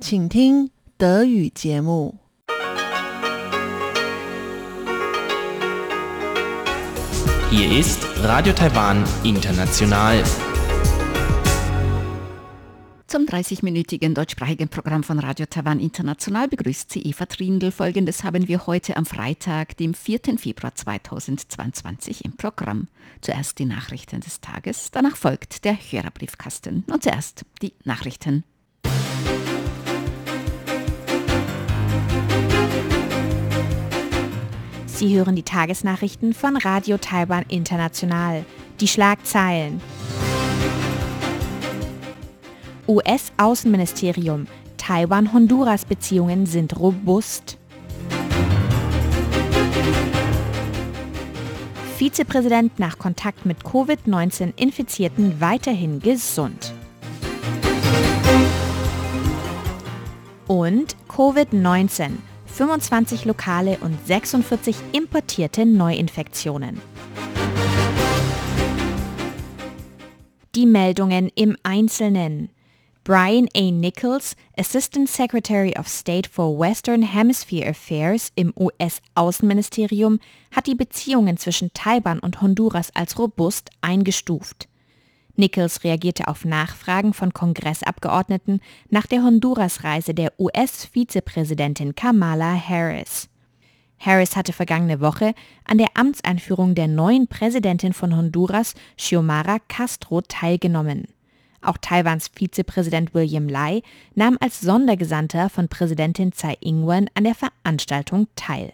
请听德语节目。Hier ist Radio Taiwan International. Zum 30-minütigen deutschsprachigen Programm von Radio Taiwan International begrüßt sie Eva Trindl. Folgendes haben wir heute am Freitag, dem 4. Februar 2022 im Programm. Zuerst die Nachrichten des Tages, danach folgt der Hörerbriefkasten und zuerst die Nachrichten. Sie hören die Tagesnachrichten von Radio Taiwan International. Die Schlagzeilen. US-Außenministerium. Taiwan-Honduras-Beziehungen sind robust. Vizepräsident nach Kontakt mit Covid-19-Infizierten weiterhin gesund. Und Covid-19. 25 lokale und 46 importierte Neuinfektionen. Die Meldungen im Einzelnen. Brian A. Nichols, Assistant Secretary of State for Western Hemisphere Affairs im US-Außenministerium, hat die Beziehungen zwischen Taiwan und Honduras als robust eingestuft. Nichols reagierte auf Nachfragen von Kongressabgeordneten nach der Honduras-Reise der US-Vizepräsidentin Kamala Harris. Harris hatte vergangene Woche an der Amtseinführung der neuen Präsidentin von Honduras, Xiomara Castro, teilgenommen. Auch Taiwans Vizepräsident William Lai nahm als Sondergesandter von Präsidentin Tsai Ing-wen an der Veranstaltung teil.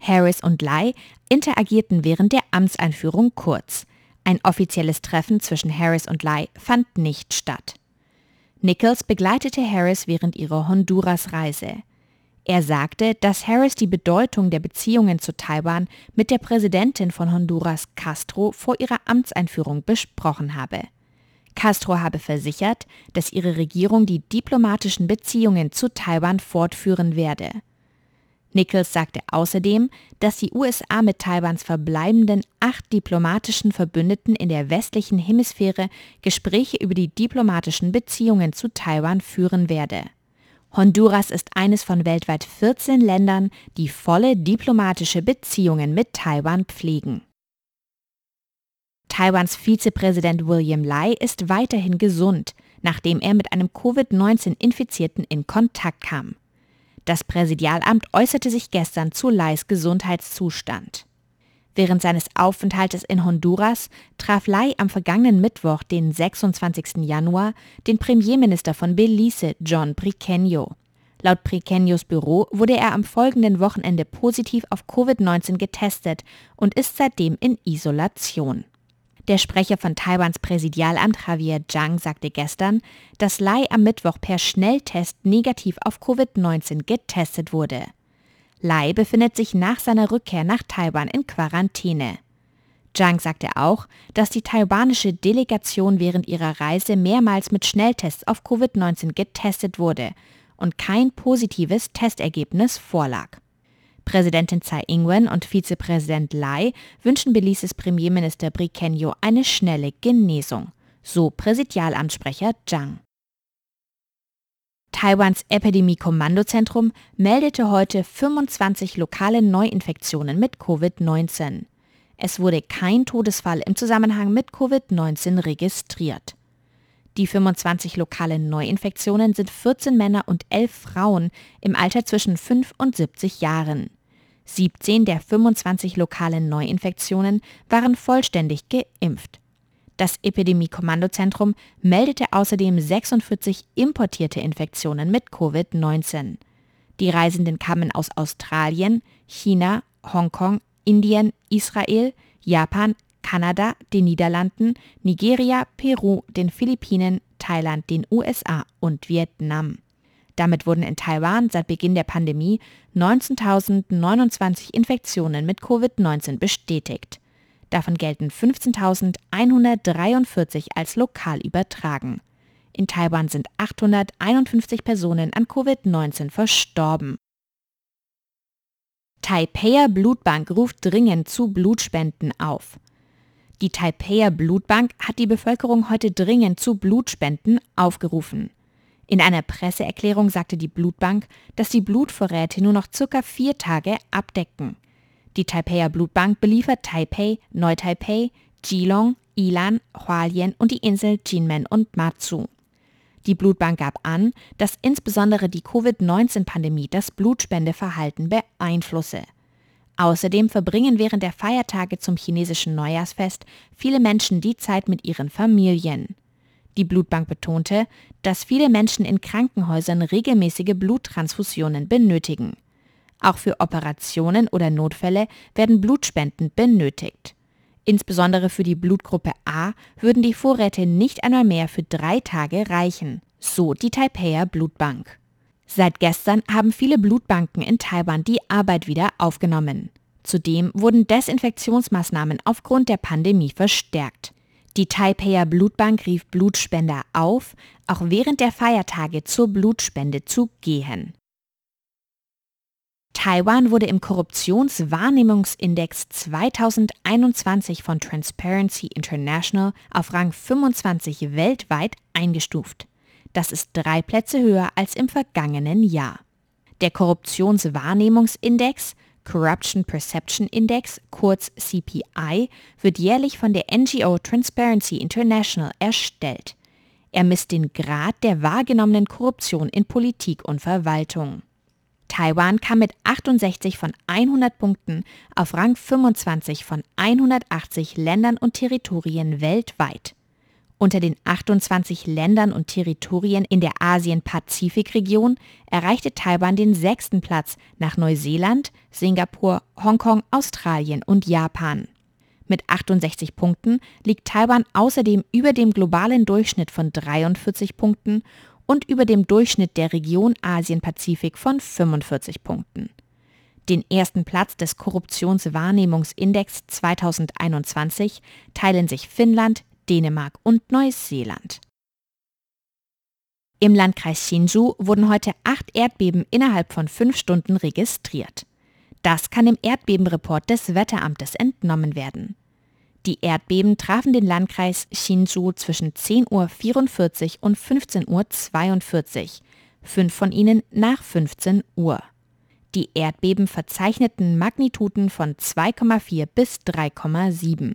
Harris und Lai interagierten während der Amtseinführung kurz. Ein offizielles Treffen zwischen Harris und Lai fand nicht statt. Nichols begleitete Harris während ihrer Honduras-Reise. Er sagte, dass Harris die Bedeutung der Beziehungen zu Taiwan mit der Präsidentin von Honduras Castro vor ihrer Amtseinführung besprochen habe. Castro habe versichert, dass ihre Regierung die diplomatischen Beziehungen zu Taiwan fortführen werde. Nichols sagte außerdem, dass die USA mit Taiwans verbleibenden acht diplomatischen Verbündeten in der westlichen Hemisphäre Gespräche über die diplomatischen Beziehungen zu Taiwan führen werde. Honduras ist eines von weltweit 14 Ländern, die volle diplomatische Beziehungen mit Taiwan pflegen. Taiwans Vizepräsident William Lai ist weiterhin gesund, nachdem er mit einem Covid-19-Infizierten in Kontakt kam. Das Präsidialamt äußerte sich gestern zu Lais Gesundheitszustand. Während seines Aufenthaltes in Honduras traf Lai am vergangenen Mittwoch, den 26. Januar, den Premierminister von Belize, John Briceño. Laut Briceños Büro wurde er am folgenden Wochenende positiv auf Covid-19 getestet und ist seitdem in Isolation. Der Sprecher von Taiwans Präsidialamt Javier Zhang sagte gestern, dass Lai am Mittwoch per Schnelltest negativ auf Covid-19 getestet wurde. Lai befindet sich nach seiner Rückkehr nach Taiwan in Quarantäne. Zhang sagte auch, dass die taiwanische Delegation während ihrer Reise mehrmals mit Schnelltests auf Covid-19 getestet wurde und kein positives Testergebnis vorlag. Präsidentin Tsai Ing-wen und Vizepräsident Lai wünschen Belises Premierminister Briceño eine schnelle Genesung, so Präsidialamtssprecher Zhang. Taiwans Epidemie-Kommandozentrum meldete heute 25 lokale Neuinfektionen mit Covid-19. Es wurde kein Todesfall im Zusammenhang mit Covid-19 registriert. Die 25 lokalen Neuinfektionen sind 14 Männer und 11 Frauen im Alter zwischen 5 und 70 Jahren. 17 der 25 lokalen Neuinfektionen waren vollständig geimpft. Das Epidemie-Kommandozentrum meldete außerdem 46 importierte Infektionen mit Covid-19. Die Reisenden kamen aus Australien, China, Hongkong, Indien, Israel, Japan, Kanada, den Niederlanden, Nigeria, Peru, den Philippinen, Thailand, den USA und Vietnam. Damit wurden in Taiwan seit Beginn der Pandemie 19.029 Infektionen mit Covid-19 bestätigt. Davon gelten 15.143 als lokal übertragen. In Taiwan sind 851 Personen an Covid-19 verstorben. Taipeier Blutbank ruft dringend zu Blutspenden auf. Die Taipeier Blutbank hat die Bevölkerung heute dringend zu Blutspenden aufgerufen. In einer Presseerklärung sagte die Blutbank, dass die Blutvorräte nur noch circa vier Tage abdecken. Die Taipeier Blutbank beliefert Taipei, Neu-Taipei, Geelong, Ilan, Hualien und die Insel Jinmen und Matsu. Die Blutbank gab an, dass insbesondere die Covid-19-Pandemie das Blutspendeverhalten beeinflusse. Außerdem verbringen während der Feiertage zum chinesischen Neujahrsfest viele Menschen die Zeit mit ihren Familien. Die Blutbank betonte, dass viele Menschen in Krankenhäusern regelmäßige Bluttransfusionen benötigen. Auch für Operationen oder Notfälle werden Blutspenden benötigt. Insbesondere für die Blutgruppe A würden die Vorräte nicht einmal mehr für drei Tage reichen, so die Taipeier Blutbank. Seit gestern haben viele Blutbanken in Taiwan die Arbeit wieder aufgenommen. Zudem wurden Desinfektionsmaßnahmen aufgrund der Pandemie verstärkt. Die Taipeier Blutbank rief Blutspender auf, auch während der Feiertage zur Blutspende zu gehen. Taiwan wurde im Korruptionswahrnehmungsindex 2021 von Transparency International auf Rang 25 weltweit eingestuft. Das ist drei Plätze höher als im vergangenen Jahr. Der Korruptionswahrnehmungsindex Corruption Perception Index, kurz CPI, wird jährlich von der NGO Transparency International erstellt. Er misst den Grad der wahrgenommenen Korruption in Politik und Verwaltung. Taiwan kam mit 68 von 100 Punkten auf Rang 25 von 180 Ländern und Territorien weltweit. Unter den 28 Ländern und Territorien in der Asien-Pazifik-Region erreichte Taiwan den sechsten Platz nach Neuseeland, Singapur, Hongkong, Australien und Japan. Mit 68 Punkten liegt Taiwan außerdem über dem globalen Durchschnitt von 43 Punkten und über dem Durchschnitt der Region Asien-Pazifik von 45 Punkten. Den ersten Platz des Korruptionswahrnehmungsindex 2021 teilen sich Finnland, Dänemark und Neuseeland. Im Landkreis Hsinchu wurden heute acht Erdbeben innerhalb von fünf Stunden registriert. Das kann im Erdbebenreport des Wetteramtes entnommen werden. Die Erdbeben trafen den Landkreis Hsinchu zwischen 10.44 Uhr und 15.42 Uhr, fünf von ihnen nach 15 Uhr. Die Erdbeben verzeichneten Magnituden von 2,4 bis 3,7.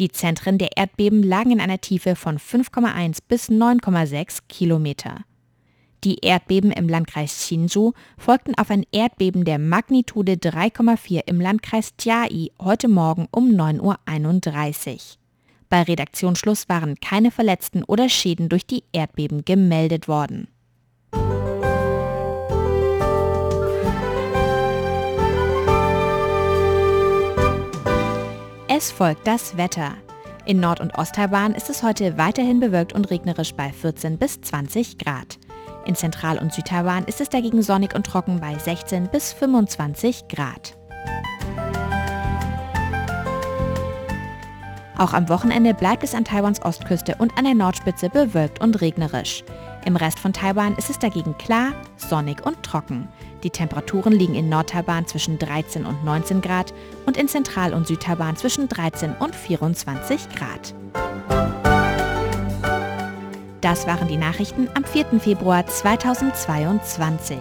Die Zentren der Erdbeben lagen in einer Tiefe von 5,1 bis 9,6 Kilometer. Die Erdbeben im Landkreis Hsinchu folgten auf ein Erdbeben der Magnitude 3,4 im Landkreis Jiai heute Morgen um 9.31 Uhr. Bei Redaktionsschluss waren keine Verletzten oder Schäden durch die Erdbeben gemeldet worden. Es folgt das Wetter. In Nord- und Osttaiwan ist es heute weiterhin bewölkt und regnerisch bei 14 bis 20 Grad. In Zentral- und Südtaiwan ist es dagegen sonnig und trocken bei 16 bis 25 Grad. Auch am Wochenende bleibt es an Taiwans Ostküste und an der Nordspitze bewölkt und regnerisch. Im Rest von Taiwan ist es dagegen klar, sonnig und trocken. Die Temperaturen liegen in Nordtaiwan zwischen 13 und 19 Grad und in Zentral- und Südtaiwan zwischen 13 und 24 Grad. Das waren die Nachrichten am 4. Februar 2022.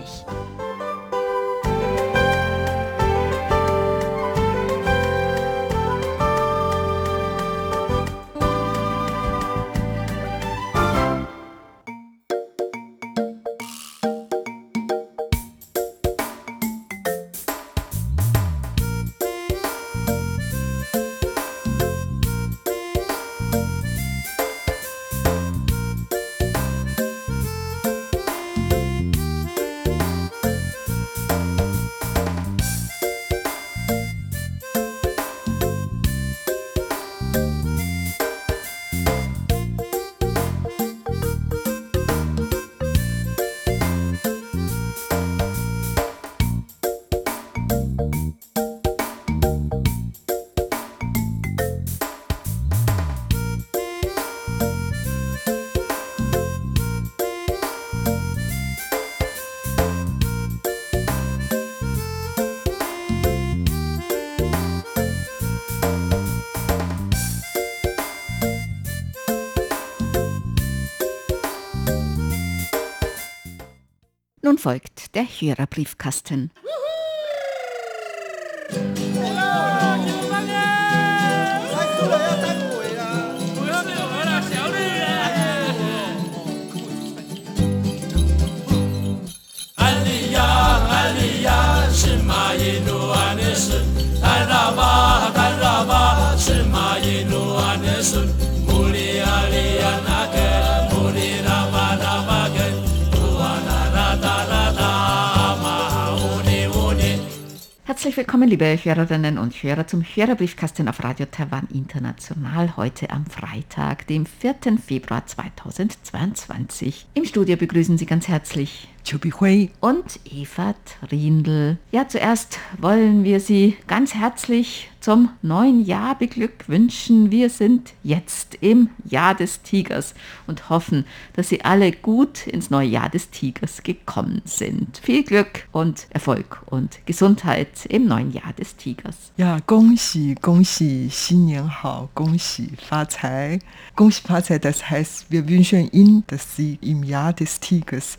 Folgt der Hörerbriefkasten. Herzlich willkommen, liebe Hörerinnen und Hörer, zum Hörerbriefkasten auf Radio Taiwan International heute am Freitag, dem 4. Februar 2022. Im Studio begrüßen Sie ganz herzlich Chubi Hui und Eva Trindl. Ja, zuerst wollen wir Sie ganz herzlich zum neuen Jahr beglückwünschen. Wir sind jetzt im Jahr des Tigers und hoffen, dass Sie alle gut ins neue Jahr des Tigers gekommen sind. Viel Glück und Erfolg und Gesundheit im neuen Jahr des Tigers. Ja, 恭喜恭喜，新年好，恭喜发财，恭喜发财。Das heißt, wir wünschen Ihnen, dass Sie im Jahr des Tigers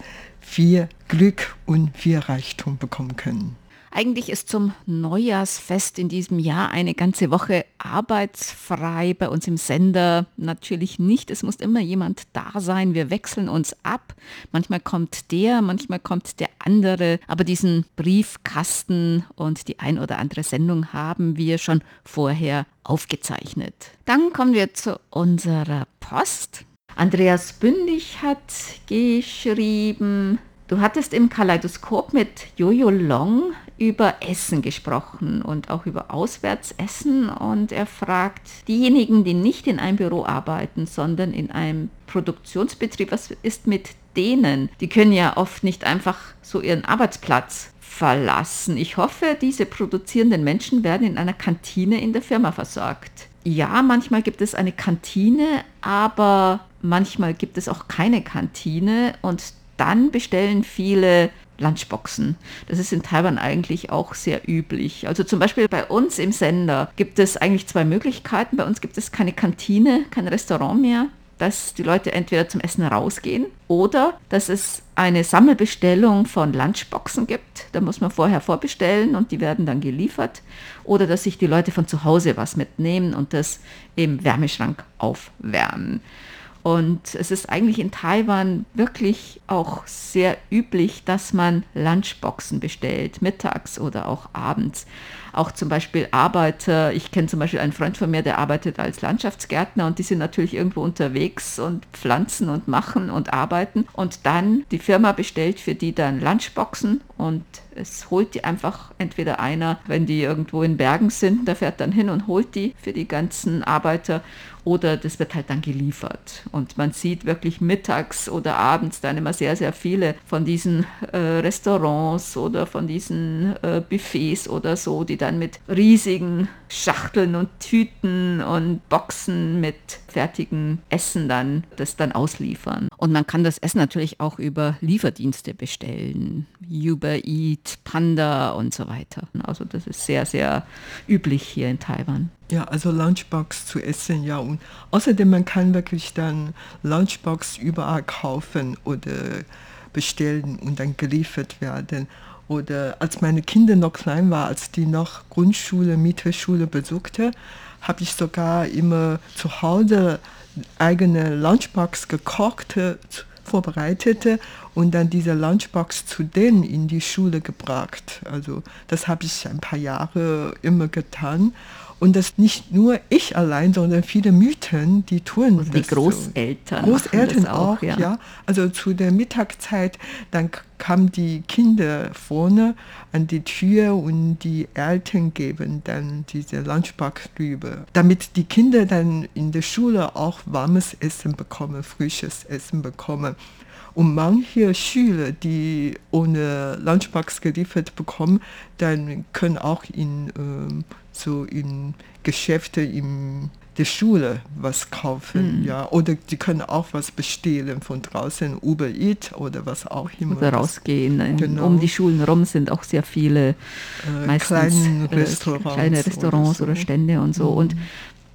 viel Glück und viel Reichtum bekommen können. Eigentlich ist zum Neujahrsfest in diesem Jahr eine ganze Woche arbeitsfrei bei uns im Sender. Natürlich nicht. Es muss immer jemand da sein. Wir wechseln uns ab. Manchmal kommt der, manchmal kommt der andere. Aber diesen Briefkasten und die ein oder andere Sendung haben wir schon vorher aufgezeichnet. Dann kommen wir zu unserer Post. Andreas Bündig hat geschrieben, Du hattest im Kaleidoskop mit Jojo Long über Essen gesprochen und auch über Auswärtsessen und er fragt diejenigen, die nicht in einem Büro arbeiten, sondern in einem Produktionsbetrieb, was ist mit denen? Die können ja oft nicht einfach so ihren Arbeitsplatz verlassen. Ich hoffe, diese produzierenden Menschen werden in einer Kantine in der Firma versorgt. Ja, manchmal gibt es eine Kantine, aber manchmal gibt es auch keine Kantine und dann bestellen viele Lunchboxen. Das ist in Taiwan eigentlich auch sehr üblich. Also zum Beispiel bei uns im Sender gibt es eigentlich zwei Möglichkeiten. Bei uns gibt es keine Kantine, kein Restaurant mehr, dass die Leute entweder zum Essen rausgehen oder dass es eine Sammelbestellung von Lunchboxen gibt. Da muss man vorher vorbestellen und die werden dann geliefert. Oder dass sich die Leute von zu Hause was mitnehmen und das im Wärmeschrank aufwärmen. Und es ist eigentlich in Taiwan wirklich auch sehr üblich, dass man Lunchboxen bestellt, mittags oder auch abends auch zum Beispiel Arbeiter. Ich kenne zum Beispiel einen Freund von mir, der arbeitet als Landschaftsgärtner und die sind natürlich irgendwo unterwegs und pflanzen und machen und arbeiten. Und dann die Firma bestellt für die dann Lunchboxen und es holt die einfach entweder einer, wenn die irgendwo in Bergen sind, der fährt dann hin und holt die für die ganzen Arbeiter oder das wird halt dann geliefert. Und man sieht wirklich mittags oder abends dann immer sehr, sehr viele von diesen äh, Restaurants oder von diesen äh, Buffets oder so, die dann mit riesigen Schachteln und Tüten und Boxen mit fertigem Essen dann das dann ausliefern. Und man kann das Essen natürlich auch über Lieferdienste bestellen. Uber Eat, Panda und so weiter. Also das ist sehr, sehr üblich hier in Taiwan. Ja, also Lunchbox zu essen, ja. Und außerdem, man kann wirklich dann Lunchbox überall kaufen oder bestellen und dann geliefert werden. Oder als meine Kinder noch klein waren, als die noch Grundschule, Mittelschule besuchte, habe ich sogar immer zu Hause eigene Lunchbox gekocht, vorbereitete und dann diese Lunchbox zu denen in die Schule gebracht. Also das habe ich ein paar Jahre immer getan. Und das nicht nur ich allein, sondern viele Mythen, die tun also die Großeltern. So. Großeltern auch, auch ja. ja. Also zu der Mittagszeit, dann kamen die Kinder vorne an die Tür und die Eltern geben dann diese Lunchbox rüber, damit die Kinder dann in der Schule auch warmes Essen bekommen, frisches Essen bekommen. Und manche Schüler, die ohne Lunchbox geliefert bekommen, dann können auch in ähm, so in Geschäfte in der Schule was kaufen, mhm. ja, oder die können auch was bestehlen von draußen, Uber Eat oder was auch immer. Oder rausgehen. Genau. Um die Schulen rum sind auch sehr viele äh, meistens kleine Restaurants, kleine Restaurants oder, so. oder, Stände und so. Mhm. Und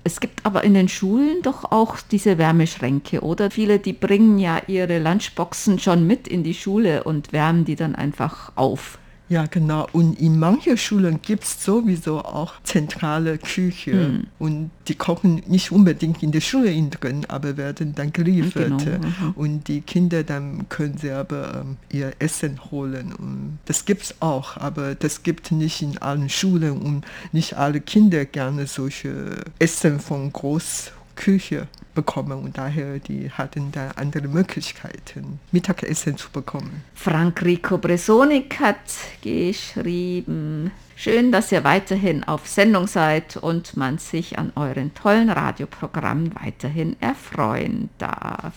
Es gibt aber in den Schulen doch auch diese Wärmeschränke, oder? Viele, die bringen ja ihre Lunchboxen schon mit in die Schule und wärmen die dann einfach auf. Ja, genau. Und in manchen Schulen gibt es sowieso auch zentrale Küche. Hm. Und die kochen nicht unbedingt in der Schule in drin, aber werden dann geliefert. Genau. Und die Kinder dann können selber ähm, ihr Essen holen. Und das gibt es auch, aber das gibt nicht in allen Schulen und nicht alle Kinder gerne solche Essen von Großküche bekommen und daher die hatten da andere Möglichkeiten, Mittagessen zu bekommen. Frank Rico Bresonik hat geschrieben, schön, dass ihr weiterhin auf Sendung seid und man sich an euren tollen Radioprogrammen weiterhin erfreuen darf.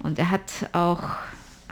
Und er hat auch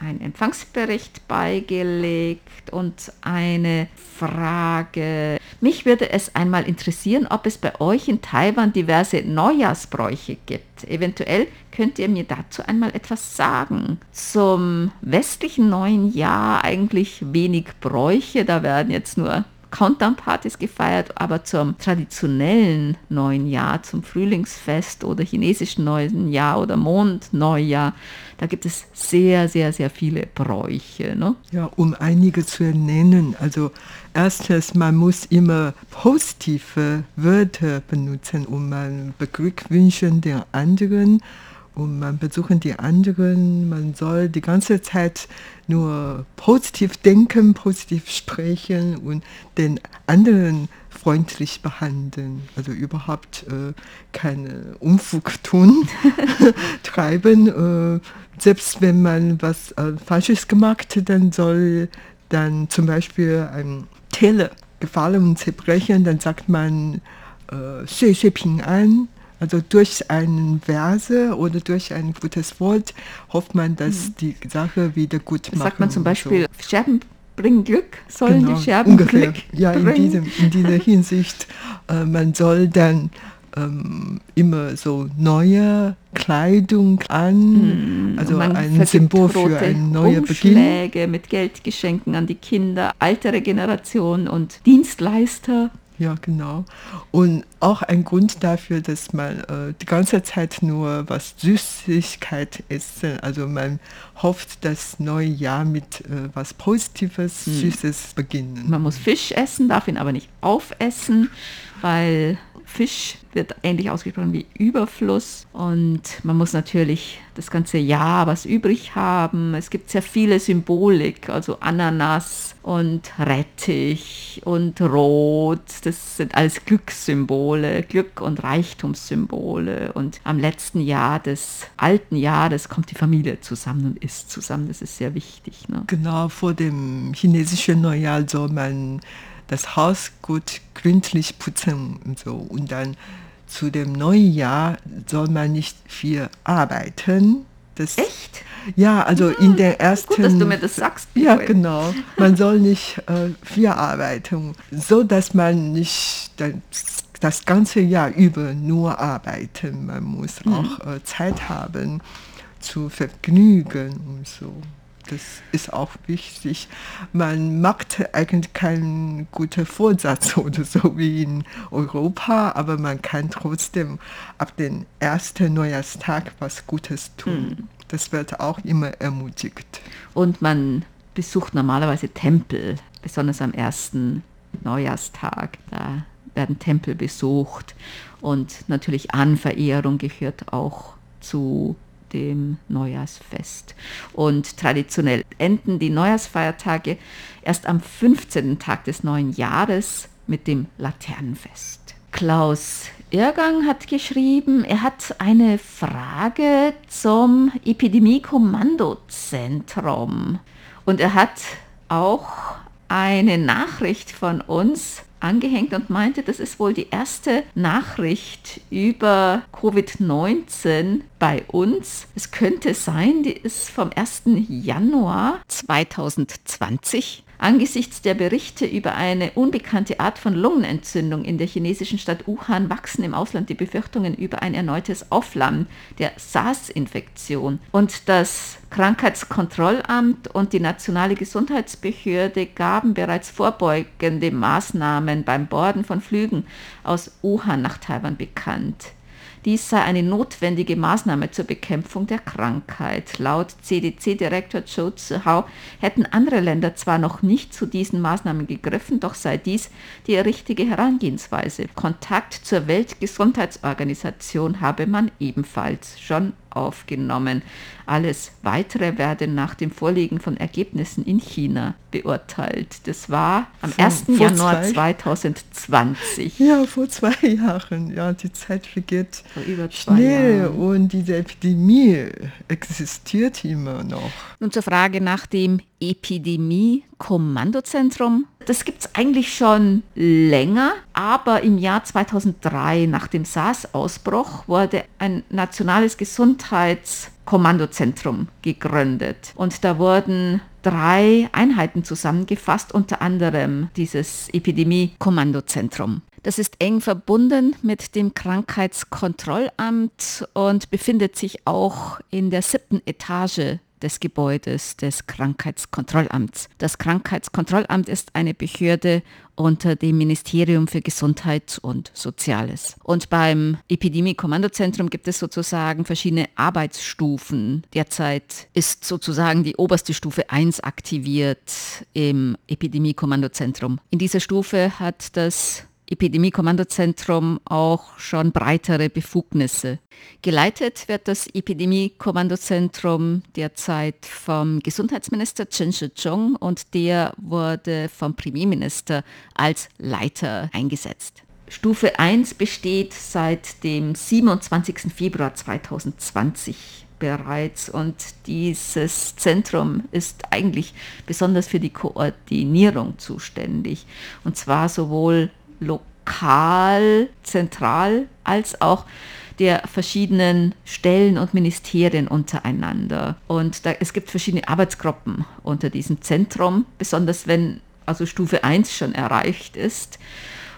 einen Empfangsbericht beigelegt und eine Frage. Mich würde es einmal interessieren, ob es bei euch in Taiwan diverse Neujahrsbräuche gibt. Eventuell könnt ihr mir dazu einmal etwas sagen. Zum westlichen neuen Jahr eigentlich wenig Bräuche, da werden jetzt nur Countdown-Partys gefeiert, aber zum traditionellen neuen Jahr, zum Frühlingsfest oder chinesischen neuen Jahr oder Mondneujahr, da gibt es sehr, sehr, sehr viele Bräuche. Ne? Ja, um einige zu nennen. Also erstens, man muss immer positive Wörter benutzen, um man beglückwünschen den anderen und man besuchen die anderen. Man soll die ganze Zeit nur positiv denken, positiv sprechen und den anderen freundlich behandeln. Also überhaupt äh, keine Unfug tun, treiben. Äh, selbst wenn man was äh, Falsches gemacht hat, dann soll dann zum Beispiel ein Teller gefallen und zerbrechen, dann sagt man äh, 岁岁平安 also durch einen Verse oder durch ein gutes Wort hofft man, dass mhm. die Sache wieder gut macht. Sagt man zum Beispiel, so. Scherben bringen Glück, sollen genau, die Scherben ungefähr. Glück Ja, in, diesem, in dieser Hinsicht, äh, man soll dann ähm, immer so neue Kleidung an, mm, also ein Symbol für ein neuer Umschläge Beginn. mit Geldgeschenken an die Kinder, ältere Generation und Dienstleister ja, genau. Und auch ein Grund dafür, dass man äh, die ganze Zeit nur was Süßigkeit isst. Also man hofft, das neue Jahr mit äh, was Positives, hm. Süßes beginnen. Man muss Fisch essen, darf ihn aber nicht aufessen, weil Fisch wird ähnlich ausgesprochen wie Überfluss und man muss natürlich das ganze Jahr was übrig haben. Es gibt sehr viele Symbolik, also Ananas und Rettich und Rot. Das sind alles Glückssymbole, Glück- und Reichtumssymbole. Und am letzten Jahr des alten Jahres kommt die Familie zusammen und isst zusammen. Das ist sehr wichtig. Ne? Genau, vor dem chinesischen Neujahr soll man das Haus gut gründlich putzen und so. Und dann zu dem neuen Jahr soll man nicht viel arbeiten. Das, Echt? Ja, also ja, in der ersten. Gut, dass du mir das sagst. Ja, genau. Man soll nicht äh, viel arbeiten, so dass man nicht das, das ganze Jahr über nur arbeiten. Man muss mhm. auch äh, Zeit haben zu vergnügen und so das ist auch wichtig. Man macht eigentlich keinen guten Vorsatz oder so wie in Europa, aber man kann trotzdem ab dem ersten Neujahrstag was Gutes tun. Mhm. Das wird auch immer ermutigt. Und man besucht normalerweise Tempel, besonders am ersten Neujahrstag. Da werden Tempel besucht und natürlich Anverehrung gehört auch zu dem Neujahrsfest. Und traditionell enden die Neujahrsfeiertage erst am 15. Tag des neuen Jahres mit dem Laternenfest. Klaus Irgang hat geschrieben, er hat eine Frage zum Epidemie-Kommandozentrum. Und er hat auch eine Nachricht von uns angehängt und meinte, das ist wohl die erste Nachricht über Covid-19, bei uns. Es könnte sein, die ist vom 1. Januar 2020. Angesichts der Berichte über eine unbekannte Art von Lungenentzündung in der chinesischen Stadt Wuhan wachsen im Ausland die Befürchtungen über ein erneutes Aufflammen der SARS-Infektion. Und das Krankheitskontrollamt und die nationale Gesundheitsbehörde gaben bereits vorbeugende Maßnahmen beim Borden von Flügen aus Wuhan nach Taiwan bekannt. Dies sei eine notwendige Maßnahme zur Bekämpfung der Krankheit. Laut CDC-Direktor Zhou Zihao hätten andere Länder zwar noch nicht zu diesen Maßnahmen gegriffen, doch sei dies die richtige Herangehensweise. Kontakt zur Weltgesundheitsorganisation habe man ebenfalls schon aufgenommen. Alles Weitere werde nach dem Vorliegen von Ergebnissen in China beurteilt. Das war am vor, 1. Vor Januar zwei, 2020. Ja, vor zwei Jahren. Ja, die Zeit vergeht schnell Jahren. und diese Epidemie existiert immer noch. Nun zur Frage nach dem Epidemie-Kommandozentrum. Das gibt es eigentlich schon länger, aber im Jahr 2003 nach dem SARS-Ausbruch wurde ein nationales Gesundheitskommandozentrum gegründet. Und da wurden drei Einheiten zusammengefasst, unter anderem dieses Epidemie-Kommandozentrum. Das ist eng verbunden mit dem Krankheitskontrollamt und befindet sich auch in der siebten Etage des Gebäudes des Krankheitskontrollamts. Das Krankheitskontrollamt ist eine Behörde unter dem Ministerium für Gesundheit und Soziales. Und beim Epidemie-Kommandozentrum gibt es sozusagen verschiedene Arbeitsstufen. Derzeit ist sozusagen die oberste Stufe 1 aktiviert im Epidemie-Kommandozentrum. In dieser Stufe hat das Epidemie-Kommandozentrum auch schon breitere Befugnisse. Geleitet wird das Epidemie-Kommandozentrum derzeit vom Gesundheitsminister Chen Shih-chung und der wurde vom Premierminister als Leiter eingesetzt. Stufe 1 besteht seit dem 27. Februar 2020 bereits und dieses Zentrum ist eigentlich besonders für die Koordinierung zuständig und zwar sowohl lokal, zentral, als auch der verschiedenen Stellen und Ministerien untereinander. Und da, es gibt verschiedene Arbeitsgruppen unter diesem Zentrum, besonders wenn also Stufe 1 schon erreicht ist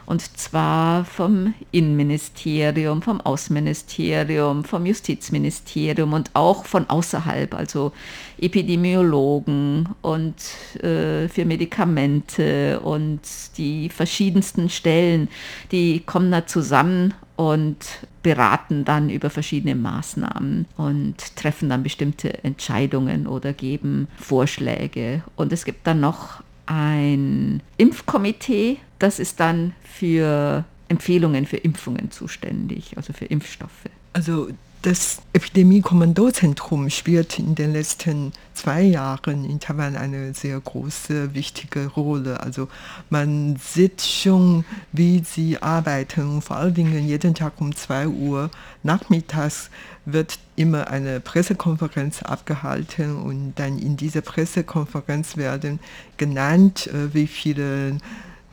und zwar vom Innenministerium, vom Außenministerium, vom Justizministerium und auch von außerhalb, also Epidemiologen und äh, für Medikamente und die verschiedensten Stellen, die kommen da zusammen und beraten dann über verschiedene Maßnahmen und treffen dann bestimmte Entscheidungen oder geben Vorschläge. Und es gibt dann noch ein Impfkomitee, das ist dann für Empfehlungen für Impfungen zuständig, also für Impfstoffe. Also das Epidemie-Kommandozentrum spielt in den letzten zwei Jahren in Taiwan eine sehr große, wichtige Rolle. Also man sieht schon, wie sie arbeiten. Vor allen Dingen jeden Tag um 2 Uhr nachmittags wird immer eine Pressekonferenz abgehalten und dann in dieser Pressekonferenz werden genannt, äh, wie viele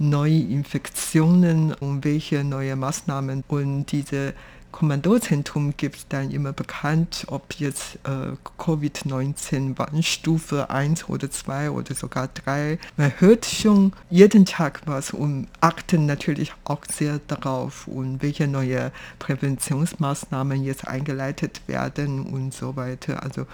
neue Infektionen und welche neue Maßnahmen und diese Kommandozentrum gibt dann immer bekannt, ob jetzt äh, Covid-19 Warnstufe 1 oder 2 oder sogar 3. Man hört schon jeden Tag was und achten natürlich auch sehr darauf und welche neue Präventionsmaßnahmen jetzt eingeleitet werden und so weiter. Also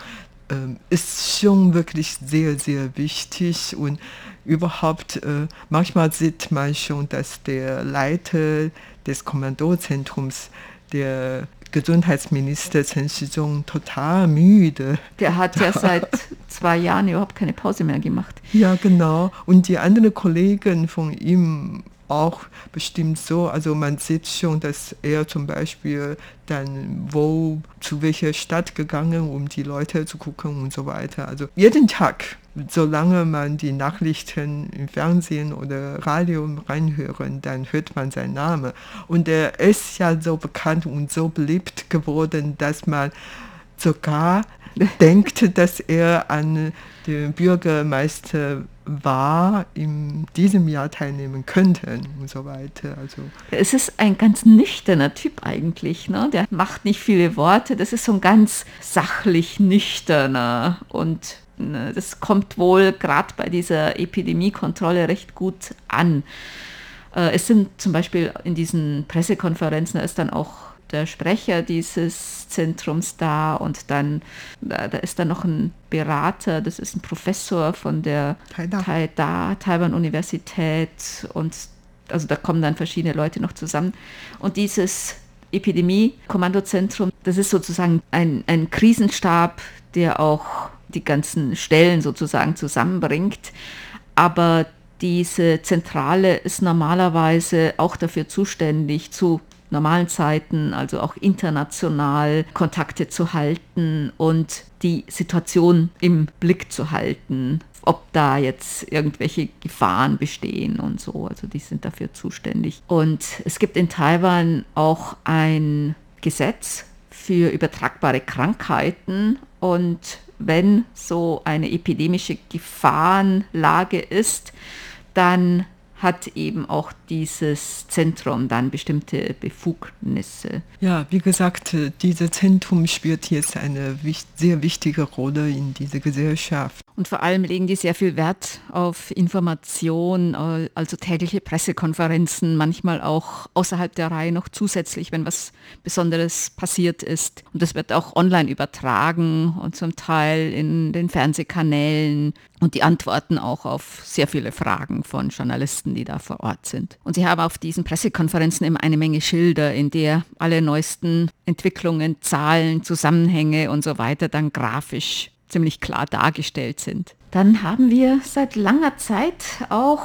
ähm, ist schon wirklich sehr, sehr wichtig und überhaupt, äh, manchmal sieht man schon, dass der Leiter des Kommandozentrums der Gesundheitsminister Chen Shizong total müde. Der hat ja seit zwei Jahren überhaupt keine Pause mehr gemacht. Ja, genau. Und die anderen Kollegen von ihm auch bestimmt so. Also man sieht schon, dass er zum Beispiel dann wo zu welcher Stadt gegangen, um die Leute zu gucken und so weiter. Also jeden Tag solange man die Nachrichten im Fernsehen oder Radio reinhören, dann hört man seinen Namen. Und er ist ja so bekannt und so beliebt geworden, dass man sogar denkt, dass er an den Bürgermeister war, in diesem Jahr teilnehmen könnten und so weiter. Also es ist ein ganz nüchterner Typ eigentlich. Ne? Der macht nicht viele Worte. Das ist so ein ganz sachlich nüchterner und ne, das kommt wohl gerade bei dieser Epidemiekontrolle recht gut an. Äh, es sind zum Beispiel in diesen Pressekonferenzen, da ist dann auch der Sprecher dieses Zentrums da und dann da, da, ist dann noch ein Berater, das ist ein Professor von der Taida, Taiwan Universität und also da kommen dann verschiedene Leute noch zusammen. Und dieses Epidemie-Kommandozentrum, das ist sozusagen ein, ein Krisenstab, der auch die ganzen Stellen sozusagen zusammenbringt, aber diese Zentrale ist normalerweise auch dafür zuständig, zu normalen Zeiten, also auch international Kontakte zu halten und die Situation im Blick zu halten, ob da jetzt irgendwelche Gefahren bestehen und so. Also die sind dafür zuständig. Und es gibt in Taiwan auch ein Gesetz für übertragbare Krankheiten und wenn so eine epidemische Gefahrenlage ist, dann hat eben auch dieses Zentrum dann bestimmte Befugnisse. Ja, wie gesagt, dieses Zentrum spielt jetzt eine sehr wichtige Rolle in dieser Gesellschaft. Und vor allem legen die sehr viel Wert auf Information, also tägliche Pressekonferenzen, manchmal auch außerhalb der Reihe noch zusätzlich, wenn was Besonderes passiert ist. Und das wird auch online übertragen und zum Teil in den Fernsehkanälen und die antworten auch auf sehr viele Fragen von Journalisten, die da vor Ort sind. Und sie haben auf diesen Pressekonferenzen immer eine Menge Schilder, in der alle neuesten Entwicklungen, Zahlen, Zusammenhänge und so weiter dann grafisch ziemlich klar dargestellt sind. Dann haben wir seit langer Zeit auch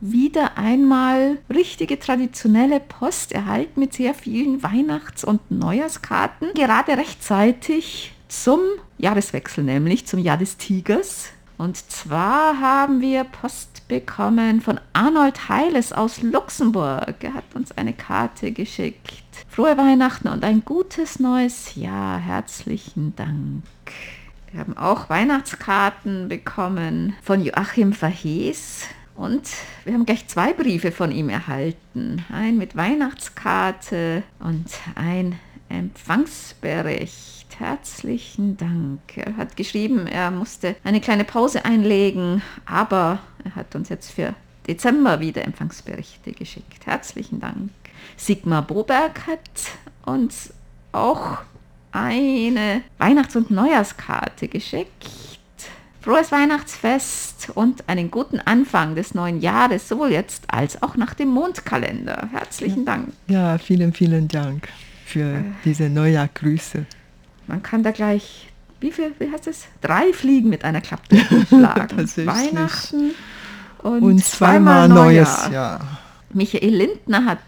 wieder einmal richtige traditionelle Post erhalten mit sehr vielen Weihnachts- und Neujahrskarten. Gerade rechtzeitig zum Jahreswechsel, nämlich zum Jahr des Tigers. Und zwar haben wir Post bekommen von Arnold Heiles aus Luxemburg. Er hat uns eine Karte geschickt. Frohe Weihnachten und ein gutes neues Jahr. Herzlichen Dank. Wir haben auch Weihnachtskarten bekommen von Joachim Verhees. Und wir haben gleich zwei Briefe von ihm erhalten. Ein mit Weihnachtskarte und ein Empfangsbericht herzlichen Dank. Er hat geschrieben, er musste eine kleine Pause einlegen, aber er hat uns jetzt für Dezember wieder Empfangsberichte geschickt. Herzlichen Dank. Sigmar Boberg hat uns auch eine Weihnachts- und Neujahrskarte geschickt. Frohes Weihnachtsfest und einen guten Anfang des neuen Jahres, sowohl jetzt als auch nach dem Mondkalender. Herzlichen. Dank. Ja, vielen, vielen Dank für äh. diese Neujahrgrüße. Man kann da gleich, wie viel, wie heißt es? Drei Fliegen mit einer Klappe schlagen. Weihnachten und, und zweimal, zweimal Neues Jahr. Michael Lindner hat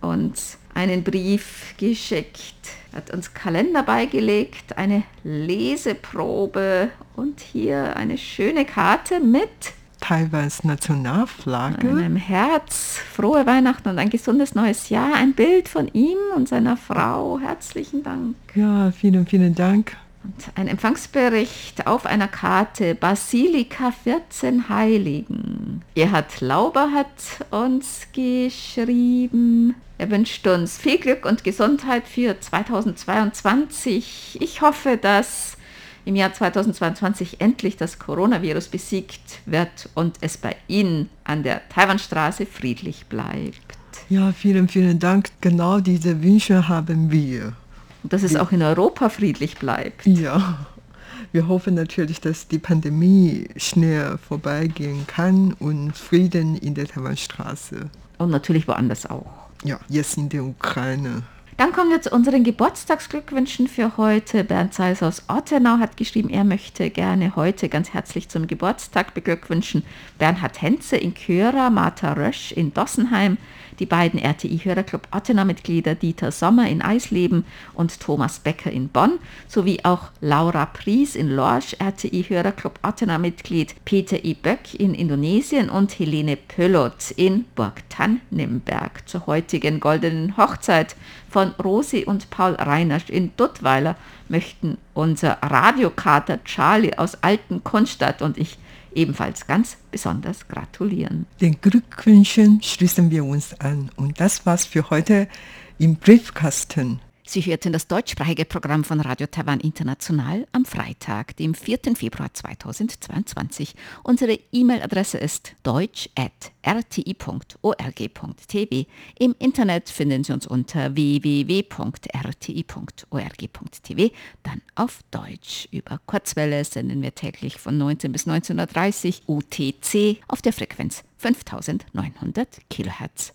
uns einen Brief geschickt, hat uns Kalender beigelegt, eine Leseprobe und hier eine schöne Karte mit Taiwans Nationalflagge. Einem Herz, frohe Weihnachten und ein gesundes neues Jahr. Ein Bild von ihm und seiner Frau. Herzlichen Dank. Ja, vielen, vielen Dank. Und ein Empfangsbericht auf einer Karte Basilika 14 Heiligen. Gerhard Lauber hat uns geschrieben. Er wünscht uns viel Glück und Gesundheit für 2022. Ich hoffe, dass im Jahr 2022 endlich das Coronavirus besiegt wird und es bei Ihnen an der Taiwanstraße friedlich bleibt. Ja, vielen, vielen Dank. Genau diese Wünsche haben wir. Und dass es auch in Europa friedlich bleibt. Ja. Wir hoffen natürlich, dass die Pandemie schnell vorbeigehen kann und Frieden in der Taiwanstraße. Und natürlich woanders auch. Ja, jetzt in der Ukraine. Dann kommen wir zu unseren Geburtstagsglückwünschen für heute. Bernd Seis aus Ottenau hat geschrieben, er möchte gerne heute ganz herzlich zum Geburtstag beglückwünschen. Bernhard Henze in Köra, Martha Rösch in Dossenheim, die beiden RTI-Hörerclub Ottenau-Mitglieder Dieter Sommer in Eisleben und Thomas Becker in Bonn, sowie auch Laura Pries in Lorsch, RTI-Hörerclub Ottenau-Mitglied Peter E. Böck in Indonesien und Helene Pöllot in Burgtan-Nimberg zur heutigen goldenen Hochzeit von Rosi und Paul Reinersch in Duttweiler möchten unser Radiokater Charlie aus Alten Konstadt und ich ebenfalls ganz besonders gratulieren. Den Glückwünschen schließen wir uns an. Und das war's für heute im Briefkasten. Sie hörten das deutschsprachige Programm von Radio Taiwan International am Freitag, dem 4. Februar 2022. Unsere E-Mail-Adresse ist deutsch.rti.org.tv. Im Internet finden Sie uns unter www.rti.org.tv, dann auf Deutsch. Über Kurzwelle senden wir täglich von 19 bis 19.30 Uhr UTC auf der Frequenz 5900 Kilohertz.